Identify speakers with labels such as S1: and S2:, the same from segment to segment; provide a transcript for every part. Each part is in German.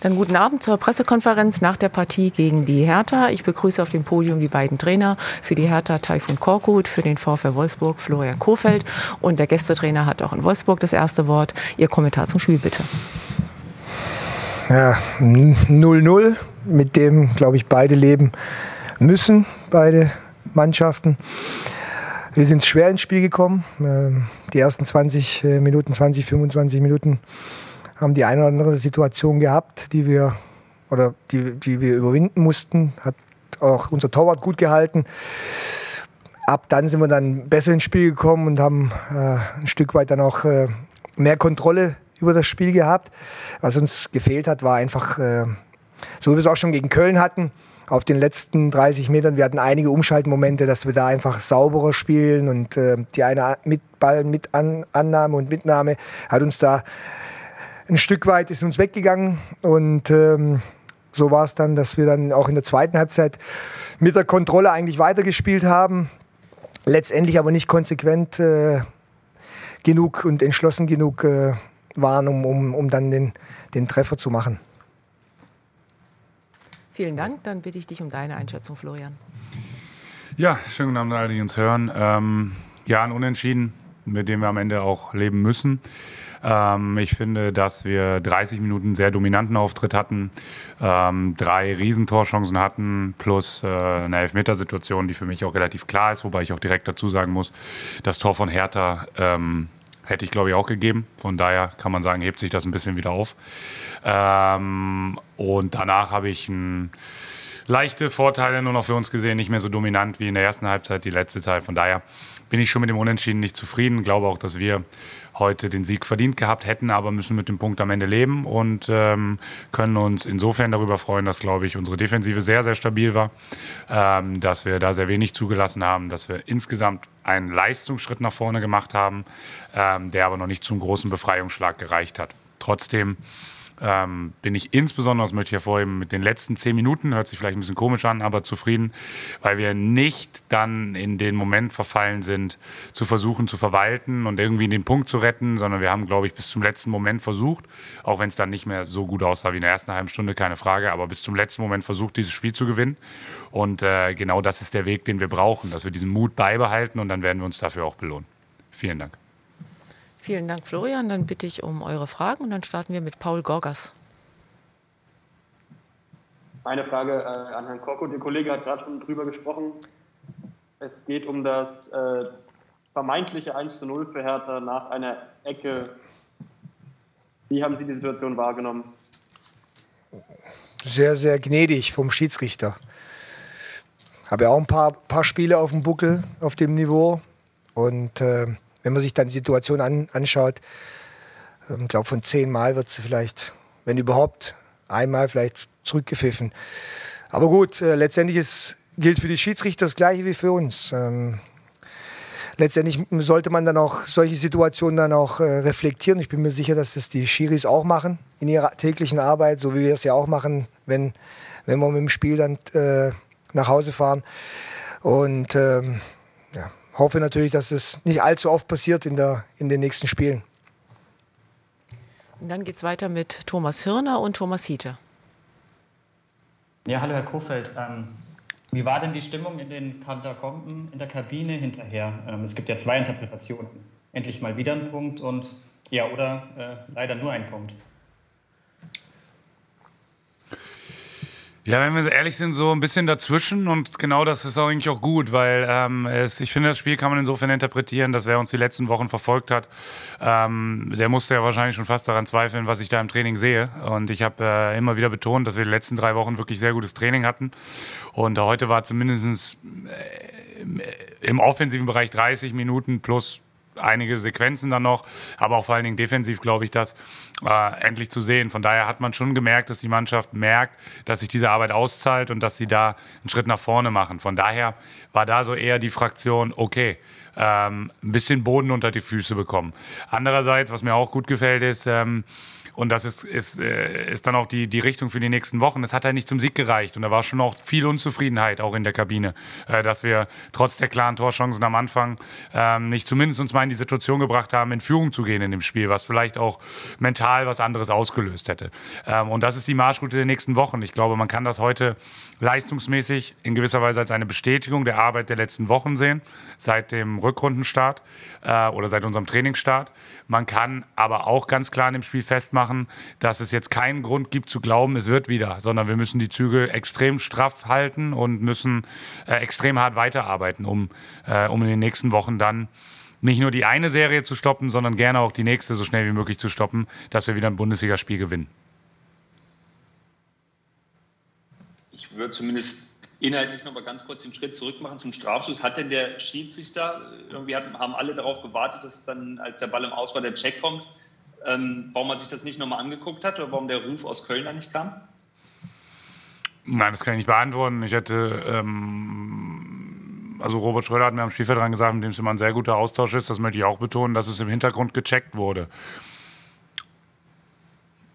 S1: Dann guten Abend zur Pressekonferenz nach der Partie gegen die Hertha. Ich begrüße auf dem Podium die beiden Trainer. Für die Hertha Taifun Korkut, für den VfL Wolfsburg Florian Kofeld. Und der Gästetrainer hat auch in Wolfsburg das erste Wort. Ihr Kommentar zum Spiel bitte.
S2: Ja, 0-0, mit dem, glaube ich, beide leben müssen, beide Mannschaften. Wir sind schwer ins Spiel gekommen. Ähm, die ersten 20 äh, Minuten, 20, 25 Minuten haben die eine oder andere Situation gehabt, die wir oder die, die wir überwinden mussten. Hat auch unser Torwart gut gehalten. Ab dann sind wir dann besser ins Spiel gekommen und haben äh, ein Stück weit dann auch äh, mehr Kontrolle über das Spiel gehabt. Was uns gefehlt hat, war einfach, äh, so wie wir es auch schon gegen Köln hatten, auf den letzten 30 Metern. Wir hatten einige Umschaltmomente, dass wir da einfach sauberer spielen und äh, die eine mit Ball mit An Annahme und Mitnahme hat uns da ein Stück weit ist uns weggegangen und ähm, so war es dann, dass wir dann auch in der zweiten Halbzeit mit der Kontrolle eigentlich weitergespielt haben, letztendlich aber nicht konsequent äh, genug und entschlossen genug äh, waren, um, um, um dann den, den Treffer zu machen.
S1: Vielen Dank. Dann bitte ich dich um deine Einschätzung, Florian.
S3: Ja, schönen guten Abend alle, die uns hören. Ähm, ja, ein Unentschieden, mit dem wir am Ende auch leben müssen. Ähm, ich finde, dass wir 30 Minuten sehr dominanten Auftritt hatten, ähm, drei Riesentorchancen hatten, plus äh, eine Elfmetersituation, die für mich auch relativ klar ist, wobei ich auch direkt dazu sagen muss, das Tor von Hertha ähm, hätte ich, glaube ich, auch gegeben. Von daher kann man sagen, hebt sich das ein bisschen wieder auf. Ähm, und danach habe ich ein leichte Vorteile nur noch für uns gesehen, nicht mehr so dominant wie in der ersten Halbzeit, die letzte Zeit. Von daher bin ich schon mit dem Unentschieden nicht zufrieden. Glaube auch, dass wir heute den Sieg verdient gehabt hätten, aber müssen mit dem Punkt am Ende leben und ähm, können uns insofern darüber freuen, dass, glaube ich, unsere Defensive sehr, sehr stabil war, ähm, dass wir da sehr wenig zugelassen haben, dass wir insgesamt einen Leistungsschritt nach vorne gemacht haben, ähm, der aber noch nicht zum großen Befreiungsschlag gereicht hat. Trotzdem ähm, bin ich insbesondere, das möchte ich hervorheben, mit den letzten zehn Minuten, hört sich vielleicht ein bisschen komisch an, aber zufrieden, weil wir nicht dann in den Moment verfallen sind, zu versuchen zu verwalten und irgendwie den Punkt zu retten, sondern wir haben, glaube ich, bis zum letzten Moment versucht, auch wenn es dann nicht mehr so gut aussah wie in der ersten halben Stunde, keine Frage, aber bis zum letzten Moment versucht, dieses Spiel zu gewinnen. Und äh, genau das ist der Weg, den wir brauchen, dass wir diesen Mut beibehalten und dann werden wir uns dafür auch belohnen. Vielen Dank.
S1: Vielen Dank, Florian. Dann bitte ich um eure Fragen und dann starten wir mit Paul Gorgas.
S4: Eine Frage äh, an Herrn Korko. Der Kollege hat gerade schon drüber gesprochen. Es geht um das äh, vermeintliche 1 zu 0 für Hertha nach einer Ecke. Wie haben Sie die Situation wahrgenommen?
S2: Sehr, sehr gnädig vom Schiedsrichter. Habe ja auch ein paar, paar Spiele auf dem Buckel auf dem Niveau. Und äh, wenn man sich dann die Situation an, anschaut, ich ähm, glaube, von zehnmal wird sie vielleicht, wenn überhaupt, einmal vielleicht zurückgepfiffen. Aber gut, äh, letztendlich ist, gilt für die Schiedsrichter das Gleiche wie für uns. Ähm, letztendlich sollte man dann auch solche Situationen dann auch äh, reflektieren. Ich bin mir sicher, dass das die Schiris auch machen in ihrer täglichen Arbeit, so wie wir es ja auch machen, wenn, wenn wir mit dem Spiel dann äh, nach Hause fahren. Und ähm, hoffe natürlich, dass es nicht allzu oft passiert in, der, in den nächsten Spielen.
S1: Und dann geht es weiter mit Thomas Hirner und Thomas Hiete.
S5: Ja, hallo Herr Kofeld. Ähm, wie war denn die Stimmung in den Katakomben in der Kabine hinterher? Ähm, es gibt ja zwei Interpretationen. Endlich mal wieder ein Punkt und ja, oder äh, leider nur ein Punkt.
S3: Ja, wenn wir ehrlich sind, so ein bisschen dazwischen und genau das ist auch eigentlich auch gut, weil ähm, es, ich finde, das Spiel kann man insofern interpretieren, dass wer uns die letzten Wochen verfolgt hat, ähm, der musste ja wahrscheinlich schon fast daran zweifeln, was ich da im Training sehe. Und ich habe äh, immer wieder betont, dass wir die letzten drei Wochen wirklich sehr gutes Training hatten. Und heute war zumindest äh, im offensiven Bereich 30 Minuten plus einige Sequenzen dann noch, aber auch vor allen Dingen defensiv, glaube ich, das äh, endlich zu sehen. Von daher hat man schon gemerkt, dass die Mannschaft merkt, dass sich diese Arbeit auszahlt und dass sie da einen Schritt nach vorne machen. Von daher war da so eher die Fraktion, okay, ähm, ein bisschen Boden unter die Füße bekommen. Andererseits, was mir auch gut gefällt, ist, ähm, und das ist, ist, äh, ist dann auch die, die Richtung für die nächsten Wochen. Es hat halt nicht zum Sieg gereicht. Und da war schon auch viel Unzufriedenheit auch in der Kabine, äh, dass wir trotz der klaren Torchancen am Anfang ähm, nicht zumindest uns mal in die Situation gebracht haben, in Führung zu gehen in dem Spiel, was vielleicht auch mental was anderes ausgelöst hätte. Ähm, und das ist die Marschroute der nächsten Wochen. Ich glaube, man kann das heute leistungsmäßig in gewisser Weise als eine Bestätigung der Arbeit der letzten Wochen sehen, seit dem Rückrundenstart äh, oder seit unserem Trainingsstart. Man kann aber auch ganz klar in dem Spiel festmachen, dass es jetzt keinen Grund gibt zu glauben, es wird wieder, sondern wir müssen die Zügel extrem straff halten und müssen äh, extrem hart weiterarbeiten, um, äh, um in den nächsten Wochen dann nicht nur die eine Serie zu stoppen, sondern gerne auch die nächste so schnell wie möglich zu stoppen, dass wir wieder ein Bundesligaspiel gewinnen.
S6: Ich würde zumindest inhaltlich noch mal ganz kurz den Schritt zurück machen zum Strafschuss. Hat denn der Schiedsrichter, irgendwie hatten, haben alle darauf gewartet, dass dann, als der Ball im Aus war, der Check kommt, ähm, warum man sich das nicht nochmal angeguckt hat oder warum der Ruf aus Köln da nicht kam?
S3: Nein, das kann ich nicht beantworten. Ich hätte, ähm, also Robert Schröder hat mir am Spielfeld dran gesagt, mit dem es immer ein sehr guter Austausch ist, das möchte ich auch betonen, dass es im Hintergrund gecheckt wurde.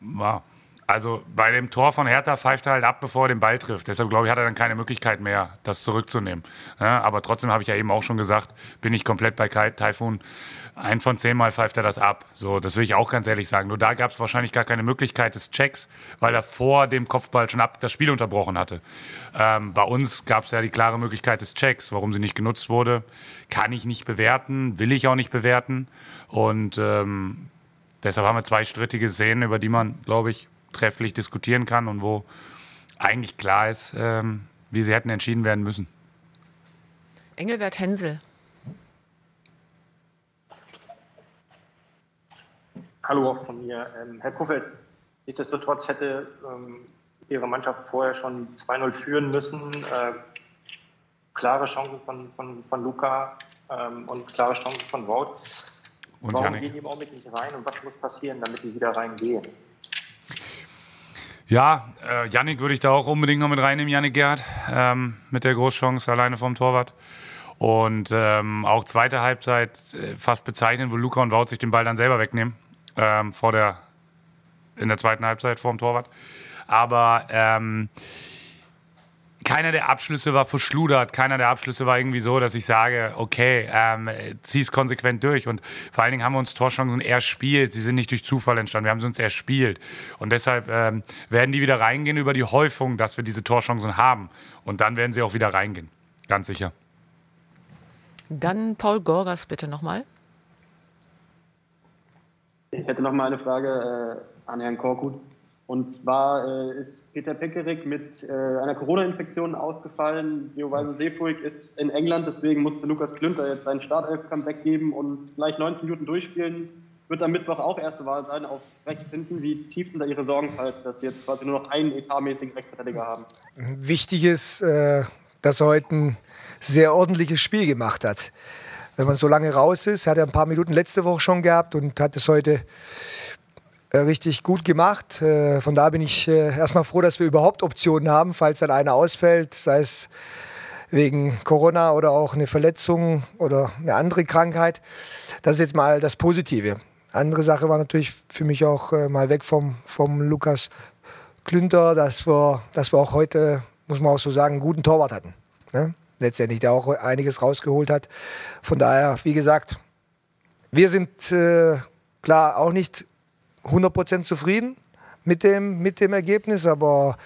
S3: War. Also bei dem Tor von Hertha pfeift er halt ab, bevor er den Ball trifft. Deshalb glaube ich, hat er dann keine Möglichkeit mehr, das zurückzunehmen. Ja, aber trotzdem habe ich ja eben auch schon gesagt, bin ich komplett bei Taifun. Ein von zehnmal pfeift er das ab. So, das will ich auch ganz ehrlich sagen. Nur da gab es wahrscheinlich gar keine Möglichkeit des Checks, weil er vor dem Kopfball schon ab das Spiel unterbrochen hatte. Ähm, bei uns gab es ja die klare Möglichkeit des Checks. Warum sie nicht genutzt wurde, kann ich nicht bewerten, will ich auch nicht bewerten. Und ähm, deshalb haben wir zwei strittige Szenen, über die man, glaube ich, trefflich diskutieren kann und wo eigentlich klar ist, ähm, wie sie hätten entschieden werden müssen.
S1: Engelbert Hensel.
S7: Hallo auch von mir. Ähm, Herr Kuffelt, nichtsdestotrotz hätte ähm, Ihre Mannschaft vorher schon 2-0 führen müssen. Äh, klare Chancen von, von, von Luca ähm, und klare Chancen von Wout. Und Warum Janik. gehen die im Augenblick nicht rein und was muss passieren, damit die wieder reingehen?
S3: Ja, äh, Yannick würde ich da auch unbedingt noch mit reinnehmen, Yannick Gerd, ähm, mit der Großchance alleine vom Torwart. Und ähm, auch zweite Halbzeit äh, fast bezeichnen, wo Luca und Wout sich den Ball dann selber wegnehmen, ähm, vor der, in der zweiten Halbzeit vor dem Torwart. Aber ähm, keiner der Abschlüsse war verschludert, keiner der Abschlüsse war irgendwie so, dass ich sage, okay, ähm, zieh es konsequent durch. Und vor allen Dingen haben wir uns Torchancen erspielt. Sie sind nicht durch Zufall entstanden, wir haben sie uns erspielt. Und deshalb ähm, werden die wieder reingehen über die Häufung, dass wir diese Torchancen haben. Und dann werden sie auch wieder reingehen. Ganz sicher.
S1: Dann Paul Gorgas bitte nochmal.
S4: Ich hätte noch mal eine Frage äh, an Herrn Korkut. Und zwar äh, ist Peter Peckerig mit äh, einer Corona-Infektion ausgefallen. Giovanni Seefuig ist in England, deswegen musste Lukas Klünter jetzt seinen Startelf-Comeback geben und gleich 19 Minuten durchspielen. Wird am Mittwoch auch erste Wahl sein, auf rechts hinten. Wie tief sind da Ihre Sorgen, dass Sie jetzt quasi nur noch einen etatmäßigen Rechtsverteidiger haben?
S2: Wichtig ist, äh, dass er heute ein sehr ordentliches Spiel gemacht hat. Wenn man so lange raus ist, hat er ein paar Minuten letzte Woche schon gehabt und hat es heute richtig gut gemacht. Äh, von da bin ich äh, erstmal froh, dass wir überhaupt Optionen haben, falls dann einer ausfällt, sei es wegen Corona oder auch eine Verletzung oder eine andere Krankheit. Das ist jetzt mal das Positive. Andere Sache war natürlich für mich auch mal weg vom, vom Lukas Klünter, dass wir, dass wir auch heute, muss man auch so sagen, einen guten Torwart hatten. Ne? Letztendlich, der auch einiges rausgeholt hat. Von daher, wie gesagt, wir sind äh, klar auch nicht 100% zufrieden mit dem, mit dem Ergebnis, aber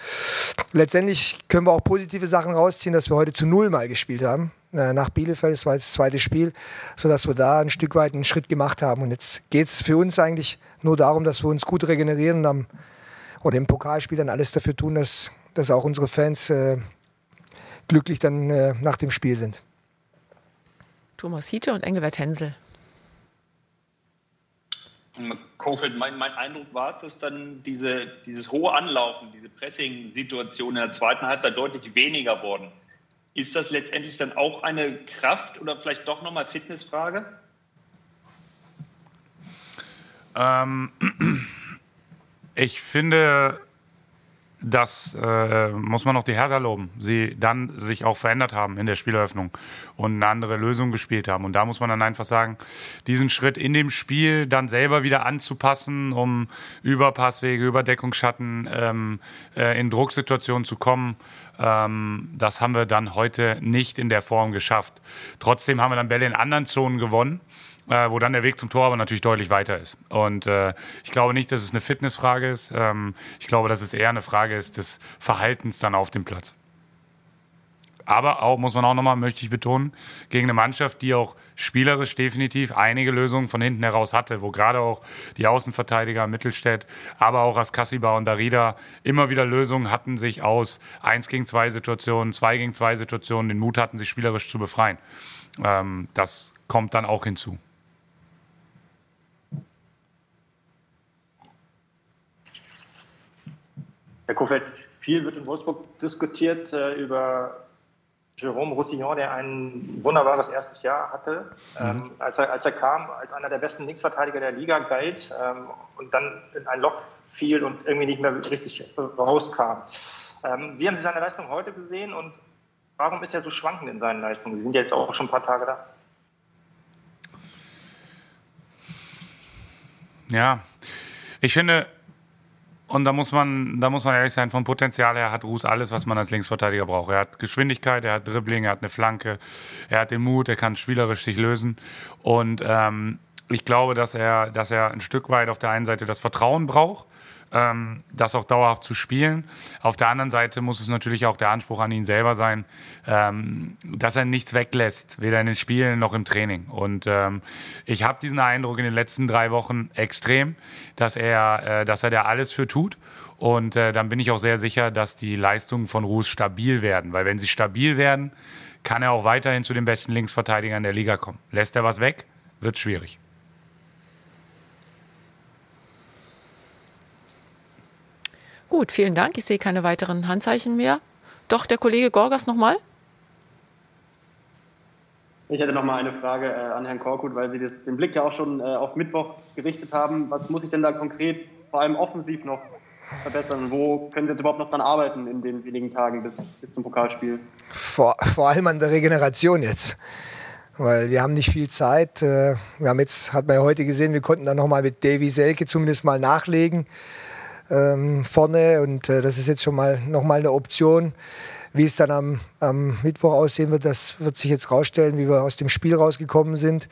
S2: letztendlich können wir auch positive Sachen rausziehen, dass wir heute zu Null mal gespielt haben. Äh, nach Bielefeld, das war jetzt das zweite Spiel, sodass wir da ein Stück weit einen Schritt gemacht haben. Und jetzt geht es für uns eigentlich nur darum, dass wir uns gut regenerieren und am, oder im Pokalspiel dann alles dafür tun, dass, dass auch unsere Fans äh, glücklich dann äh, nach dem Spiel sind.
S1: Thomas Hiete und Engelbert Hensel.
S6: Kofeld, mein, mein, Eindruck war es, dass dann diese, dieses hohe Anlaufen, diese Pressing-Situation in der zweiten Halbzeit deutlich weniger wurden. Ist das letztendlich dann auch eine Kraft oder vielleicht doch nochmal Fitnessfrage?
S3: Ähm, ich finde, das äh, muss man auch die Hertha loben, sie dann sich auch verändert haben in der Spieleröffnung und eine andere Lösung gespielt haben. Und da muss man dann einfach sagen, diesen Schritt in dem Spiel dann selber wieder anzupassen, um über Passwege, über Deckungsschatten ähm, äh, in Drucksituationen zu kommen, ähm, das haben wir dann heute nicht in der Form geschafft. Trotzdem haben wir dann Bälle in anderen Zonen gewonnen äh, wo dann der Weg zum Tor aber natürlich deutlich weiter ist. Und äh, ich glaube nicht, dass es eine Fitnessfrage ist. Ähm, ich glaube, dass es eher eine Frage ist des Verhaltens dann auf dem Platz. Aber auch, muss man auch nochmal, möchte ich betonen, gegen eine Mannschaft, die auch spielerisch definitiv einige Lösungen von hinten heraus hatte, wo gerade auch die Außenverteidiger Mittelstädt, aber auch Askasiba und Darida immer wieder Lösungen hatten, sich aus 1 gegen 2 Situationen, 2 gegen 2 Situationen den Mut hatten, sich spielerisch zu befreien. Ähm, das kommt dann auch hinzu.
S7: Herr Kofeld, viel wird in Wolfsburg diskutiert äh, über Jérôme Roussillon, der ein wunderbares erstes Jahr hatte, mhm. ähm, als, er, als er kam, als einer der besten Linksverteidiger der Liga galt ähm, und dann in ein Loch fiel und irgendwie nicht mehr richtig rauskam. Ähm, wie haben Sie seine Leistung heute gesehen und warum ist er so schwankend in seinen Leistungen? Sie sind jetzt auch schon ein paar Tage da.
S3: Ja, ich finde, und da muss man, da muss man ehrlich sein, vom Potenzial her hat Ruß alles, was man als Linksverteidiger braucht. Er hat Geschwindigkeit, er hat Dribbling, er hat eine Flanke, er hat den Mut, er kann spielerisch sich lösen. Und ähm, ich glaube, dass er, dass er ein Stück weit auf der einen Seite das Vertrauen braucht, ähm, das auch dauerhaft zu spielen. Auf der anderen Seite muss es natürlich auch der Anspruch an ihn selber sein, ähm, dass er nichts weglässt, weder in den Spielen noch im Training. Und ähm, ich habe diesen Eindruck in den letzten drei Wochen extrem, dass er, äh, dass er da alles für tut. Und äh, dann bin ich auch sehr sicher, dass die Leistungen von Ruß stabil werden. Weil wenn sie stabil werden, kann er auch weiterhin zu den besten Linksverteidigern der Liga kommen. Lässt er was weg, wird schwierig.
S1: Gut, vielen Dank. Ich sehe keine weiteren Handzeichen mehr. Doch, der Kollege Gorgas nochmal.
S4: Ich hätte noch mal eine Frage äh, an Herrn Korkut, weil Sie das, den Blick ja auch schon äh, auf Mittwoch gerichtet haben. Was muss ich denn da konkret, vor allem offensiv noch verbessern? Wo können Sie jetzt überhaupt noch dran arbeiten in den wenigen Tagen bis, bis zum Pokalspiel?
S2: Vor, vor allem an der Regeneration jetzt. Weil wir haben nicht viel Zeit. Äh, wir haben jetzt, hat man ja heute gesehen, wir konnten dann noch mal mit Davy Selke zumindest mal nachlegen ähm, vorne. Und äh, das ist jetzt schon mal nochmal eine Option. Wie es dann am, am Mittwoch aussehen wird, das wird sich jetzt rausstellen, wie wir aus dem Spiel rausgekommen sind.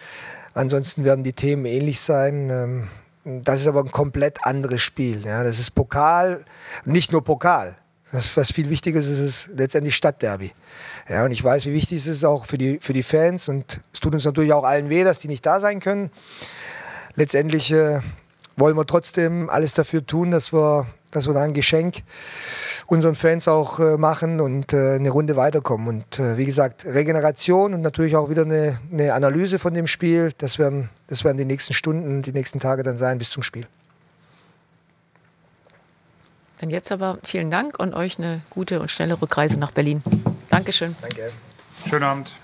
S2: Ansonsten werden die Themen ähnlich sein. Ähm, das ist aber ein komplett anderes Spiel. Ja. Das ist Pokal, nicht nur Pokal. Das, was viel wichtiger ist, ist es letztendlich Stadtderby. Ja, und ich weiß, wie wichtig es ist auch für die, für die Fans. Und es tut uns natürlich auch allen weh, dass die nicht da sein können. Letztendlich äh, wollen wir trotzdem alles dafür tun, dass wir, dass wir da ein Geschenk unseren Fans auch äh, machen und äh, eine Runde weiterkommen. Und äh, wie gesagt, Regeneration und natürlich auch wieder eine, eine Analyse von dem Spiel, das werden, das werden die nächsten Stunden, die nächsten Tage dann sein bis zum Spiel.
S1: Dann jetzt aber vielen Dank und euch eine gute und schnelle Rückreise nach Berlin. Dankeschön.
S2: Danke.
S3: Schönen Abend.